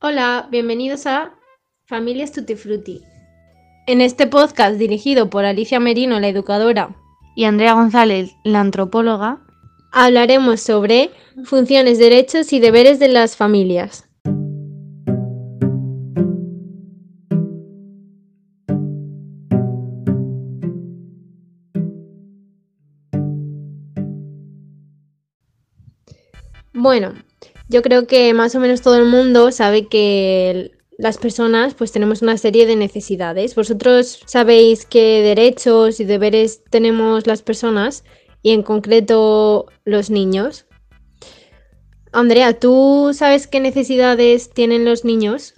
Hola, bienvenidos a Familias Tutti Frutti. En este podcast dirigido por Alicia Merino, la educadora, y Andrea González, la antropóloga, hablaremos sobre funciones, derechos y deberes de las familias. Bueno, yo creo que más o menos todo el mundo sabe que las personas pues tenemos una serie de necesidades. Vosotros sabéis qué derechos y deberes tenemos las personas y en concreto los niños. Andrea, ¿tú sabes qué necesidades tienen los niños?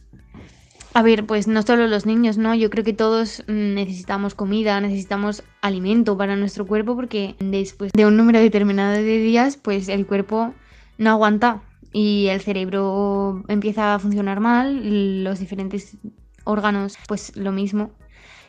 A ver, pues no solo los niños, ¿no? Yo creo que todos mm, necesitamos comida, necesitamos alimento para nuestro cuerpo porque después de un número determinado de días, pues el cuerpo no aguanta y el cerebro empieza a funcionar mal, los diferentes órganos pues lo mismo.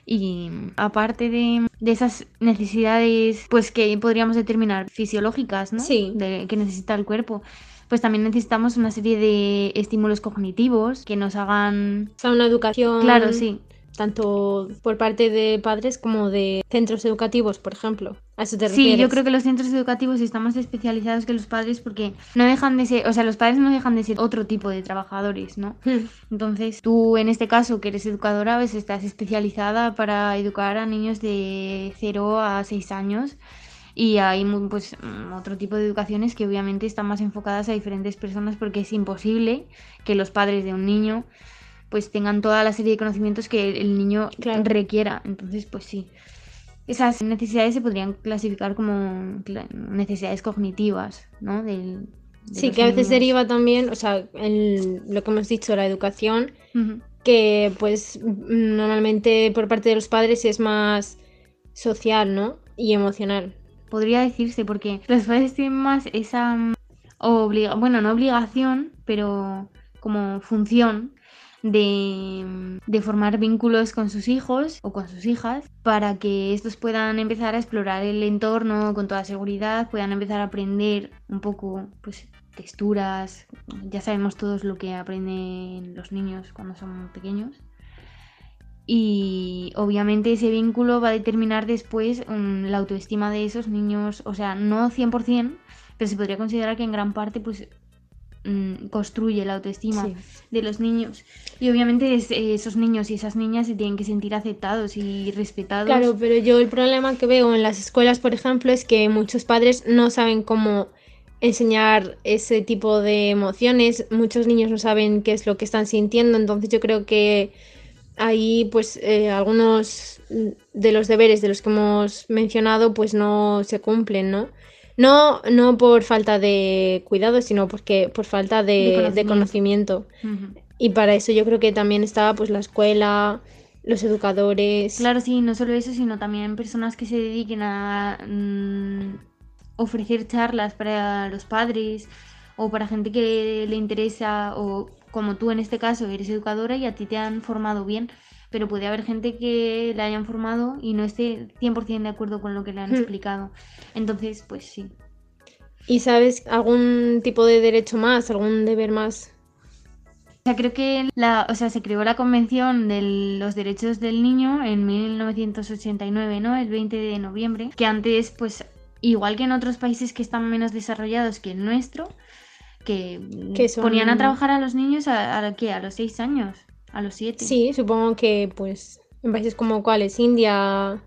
Y aparte de, esas necesidades pues que podríamos determinar fisiológicas, ¿no? Sí. De, que necesita el cuerpo, pues también necesitamos una serie de estímulos cognitivos que nos hagan... O sea, una educación... Claro, sí tanto por parte de padres como de centros educativos, por ejemplo. ¿A eso te sí, yo creo que los centros educativos están más especializados que los padres porque no dejan de ser, o sea, los padres no dejan de ser otro tipo de trabajadores, ¿no? Hmm. Entonces, tú en este caso que eres educadora, pues estás especializada para educar a niños de 0 a 6 años y hay pues otro tipo de educaciones que obviamente están más enfocadas a diferentes personas porque es imposible que los padres de un niño pues tengan toda la serie de conocimientos que el niño requiera. Entonces, pues sí. Esas necesidades se podrían clasificar como necesidades cognitivas, ¿no? Del, sí, que a veces deriva también, o sea, en lo que hemos dicho, la educación, que pues normalmente por parte de los padres es más social, ¿no? Y emocional. Podría decirse, porque los padres tienen más esa obliga bueno, no obligación, pero como función de, formar vínculos con sus hijos o con sus hijas para que estos puedan empezar a explorar el entorno con toda seguridad, puedan empezar a aprender un poco pues texturas, ya sabemos todos lo que aprenden los niños cuando son pequeños. Y obviamente ese vínculo va a determinar después mm, la autoestima de esos niños, o sea, no 100%, pero se podría considerar que en gran parte pues Mm, construye la autoestima de los niños. Y obviamente eh, esos niños y esas niñas se tienen que sentir aceptados y respetados. Claro, pero yo el problema que veo en las escuelas, por ejemplo, es que muchos padres no saben cómo enseñar ese tipo de emociones. Muchos niños no saben qué es lo que están sintiendo. Entonces yo creo que ahí pues eh, algunos de los deberes de los que hemos mencionado pues no se cumplen, ¿no? No, no por falta de cuidado, sino porque por falta de, conocimiento. Y para eso yo creo que también estaba pues la escuela, los educadores. Claro, sí, no solo eso, sino también personas que se dediquen a mm, ofrecer charlas para los padres o para gente que le interesa o como tú en este caso eres educadora y a ti te han formado bien pero puede haber gente que la hayan formado y no esté 100% de acuerdo con lo que le han hmm. explicado. Entonces, pues sí. ¿Y sabes algún tipo de derecho más, algún deber más? O sea, creo que la, o sea, se creó la Convención de los Derechos del Niño en 1989, ¿no? El 20 de noviembre, que antes, pues, igual que en otros países que están menos desarrollados que el nuestro, que, ponían a trabajar a los niños a, a, a los 6 años. A los siete. Sí, supongo que pues en países como cuáles, India.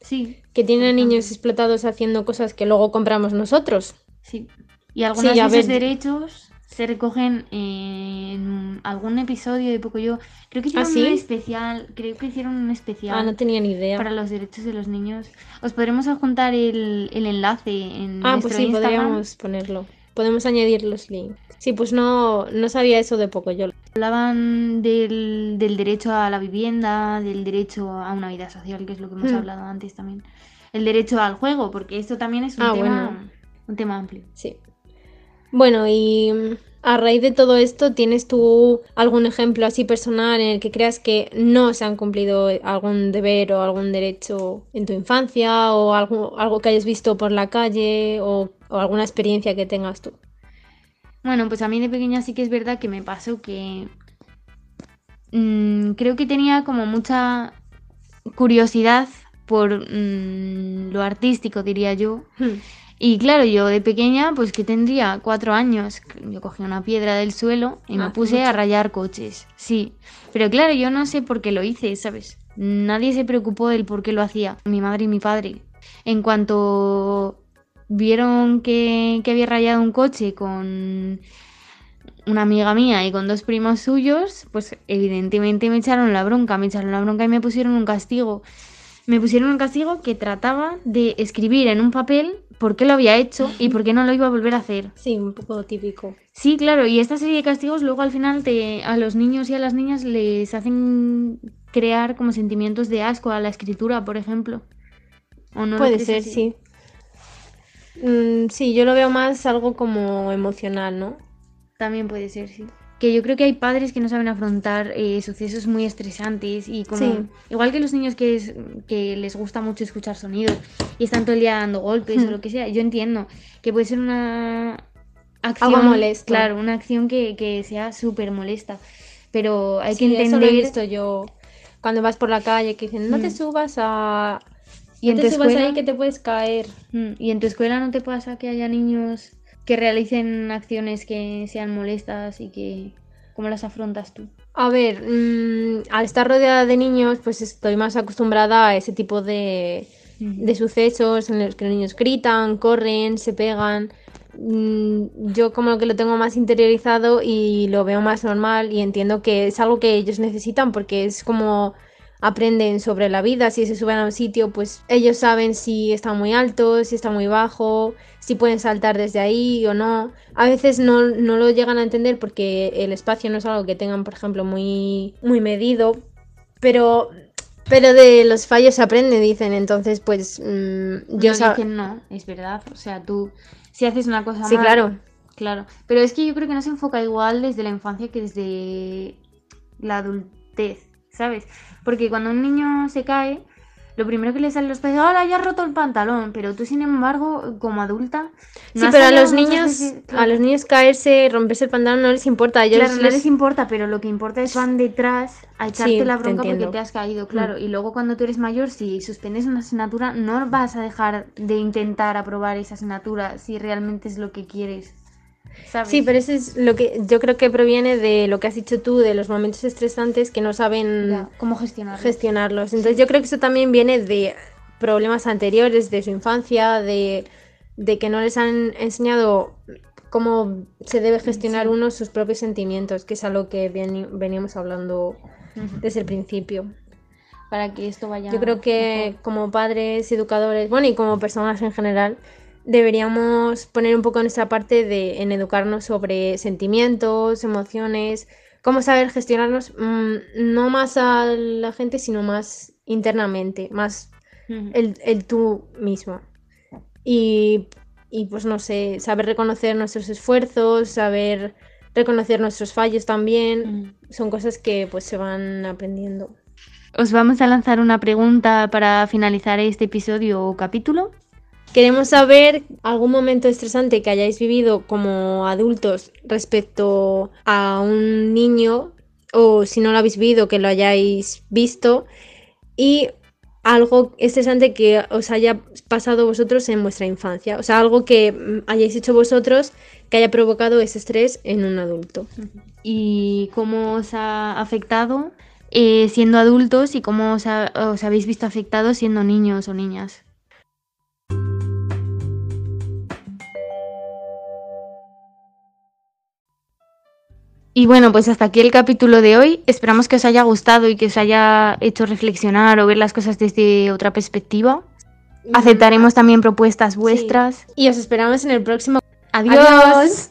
Sí. Que tienen niños explotados haciendo cosas que luego compramos nosotros. Sí. Y algunos de esos derechos se recogen en algún episodio de poco yo. Creo que hicieron ¿Ah, un especial. Creo que hicieron un especial. Ah, no tenía ni idea. Para los derechos de los niños. Os podremos adjuntar el, el enlace en. Ah, pues sí, podríamos ponerlo. Podemos añadir los links. Sí, pues no, no sabía eso de poco yo. Hablaban del, derecho a la vivienda, del derecho a una vida social, que es lo que hemos hmm. hablado antes también. El derecho al juego, porque esto también es un, ah, tema, un tema amplio. Sí. Bueno, y a raíz de todo esto, ¿tienes tú algún ejemplo así personal en el que creas que no se han cumplido algún deber o algún derecho en tu infancia o algo, algo que hayas visto por la calle o, o alguna experiencia que tengas tú? Bueno, pues a mí de pequeña sí que es verdad que me pasó que mm, creo que tenía como mucha curiosidad por mm, lo artístico, diría yo. Hmm. Y claro, yo de pequeña, pues que tendría cuatro años, yo cogí una piedra del suelo y me Hace puse a rayar coches. Sí, pero claro, yo no sé por qué lo hice, ¿sabes? Nadie se preocupó del por qué lo hacía, mi madre y mi padre. En cuanto vieron que, que había rayado un coche con una amiga mía y con dos primos suyos, pues evidentemente me echaron la bronca, me echaron la bronca y me pusieron un castigo. Me pusieron un castigo que trataba de escribir en un papel por qué lo había hecho y por qué no lo iba a volver a hacer. Sí, un poco típico. Sí, claro, y esta serie de castigos luego al final te, a los niños y a las niñas les hacen crear como sentimientos de asco a la escritura, por ejemplo. ¿O no Puede ser, así? sí. Mm, sí, yo lo veo más algo como emocional, ¿no? También puede ser, sí. Que yo creo que hay padres que no saben afrontar eh, sucesos muy estresantes y como... Sí. Igual que los niños que, es- que les gusta mucho escuchar sonidos y están todo el día dando golpes o lo que sea. Yo entiendo que puede ser una acción... Algo molesto. Claro, una acción que, que sea súper molesta. Pero hay Sí, que eso lo he entender... visto yo cuando vas por la calle que dicen, no te Mm. subas a... Y no en te tu subas escuela- ahí que te puedes caer. Mm, ¿Y en tu escuela no te pasa que haya niños que realicen acciones que sean molestas y que... ¿Cómo las afrontas tú? A ver, mm, al estar rodeada de niños, pues estoy más acostumbrada a ese tipo de, de sucesos en los que los niños gritan, corren, se pegan. Mm, Yo como que lo tengo más interiorizado y lo veo más normal y entiendo que es algo que ellos necesitan porque es como aprenden sobre la vida, si se suben a un sitio, pues ellos saben si está muy alto, si está muy bajo, si pueden saltar desde ahí o no. A veces no, no lo llegan a entender porque el espacio no es algo que tengan, por ejemplo, muy, muy medido, pero, pero de los fallos se aprende, dicen, entonces pues mm, yo no sa- dicen no, es verdad. O sea, tú, si haces una cosa Sí, mal, claro. Claro. Pero es que yo creo que no se enfoca igual desde la infancia que desde la adultez, ¿sabes? Porque cuando un niño se cae, lo primero que le sale a los padres, ¡ahora ya has roto el pantalón! Pero tú, sin embargo, como adulta. no Sí, pero a los niños, veces- a claro. los niños caerse, romperse el pantalón no les importa. Ellos Claro, no les- les importa, pero lo que importa es van detrás a echarte Sí, la te bronca porque te has caído, claro. Y luego cuando tú eres mayor, si suspendes una asignatura, no vas a dejar de intentar aprobar esa asignatura si realmente es lo que quieres. ¿Sabes? Sí, pero eso es lo que yo creo que proviene de lo que has dicho tú, de los momentos estresantes que no saben Ya, ¿Cómo gestionarlo? gestionarlos. Entonces yo creo que eso también viene de problemas anteriores, de su infancia, de, de que no les han enseñado cómo se debe gestionar Sí. uno sus propios sentimientos, que es algo que veni- veníamos hablando Ujú. desde el principio. Para que esto vaya. Yo creo que mejor. como padres, educadores, bueno, y como personas en general, deberíamos poner un poco nuestra parte de, en educarnos sobre sentimientos, emociones, cómo saber gestionarnos, mm, no más a la gente, sino más internamente, más el, el tú mismo. Y, y pues no sé, saber reconocer nuestros esfuerzos, saber reconocer nuestros fallos también, son cosas que pues se van aprendiendo. Os vamos a lanzar una pregunta para finalizar este episodio o capítulo. Queremos saber algún momento estresante que hayáis vivido como adultos respecto a un niño o si no lo habéis vivido que lo hayáis visto y algo estresante que os haya pasado vosotros en vuestra infancia, o sea, algo que mm, hayáis hecho vosotros que haya provocado ese estrés en un adulto. y cómo os ha afectado eh, siendo adultos y cómo os, os habéis visto afectados siendo niños o niñas. Y bueno, pues hasta aquí el capítulo de hoy. Esperamos que os haya gustado y que os haya hecho reflexionar o ver las cosas desde otra perspectiva. Aceptaremos también propuestas vuestras. Y os esperamos en el próximo. Adiós. Adiós.